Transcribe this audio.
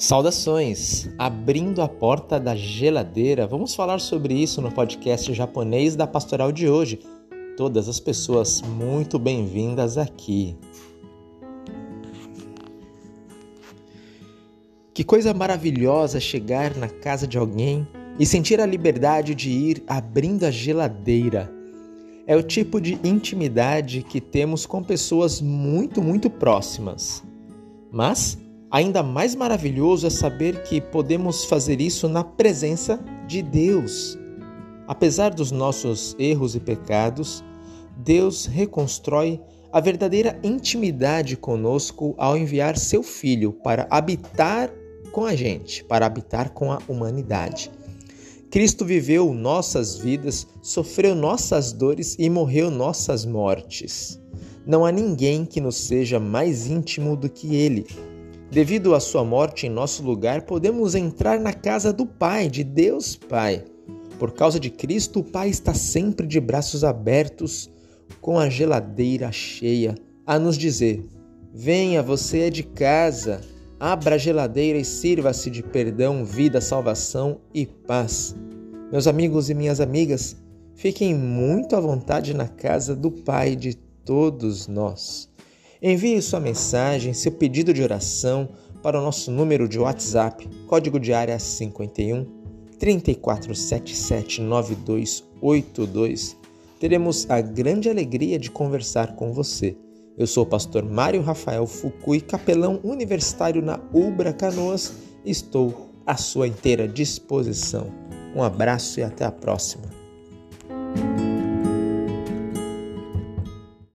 Saudações! Abrindo a porta da geladeira, vamos falar sobre isso no podcast japonês da pastoral de hoje. Todas as pessoas muito bem-vindas aqui. Que coisa maravilhosa chegar na casa de alguém e sentir a liberdade de ir abrindo a geladeira. É o tipo de intimidade que temos com pessoas muito, muito próximas. Mas Ainda mais maravilhoso é saber que podemos fazer isso na presença de Deus. Apesar dos nossos erros e pecados, Deus reconstrói a verdadeira intimidade conosco ao enviar seu Filho para habitar com a gente, para habitar com a humanidade. Cristo viveu nossas vidas, sofreu nossas dores e morreu nossas mortes. Não há ninguém que nos seja mais íntimo do que Ele. Devido à sua morte em nosso lugar, podemos entrar na casa do Pai, de Deus Pai. Por causa de Cristo, o Pai está sempre de braços abertos, com a geladeira cheia, a nos dizer: Venha, você é de casa, abra a geladeira e sirva-se de perdão, vida, salvação e paz. Meus amigos e minhas amigas, fiquem muito à vontade na casa do Pai de todos nós. Envie sua mensagem, seu pedido de oração para o nosso número de WhatsApp, código de área 51 3477 9282. Teremos a grande alegria de conversar com você. Eu sou o pastor Mário Rafael Fukui, capelão universitário na Ubra Canoas. Estou à sua inteira disposição. Um abraço e até a próxima.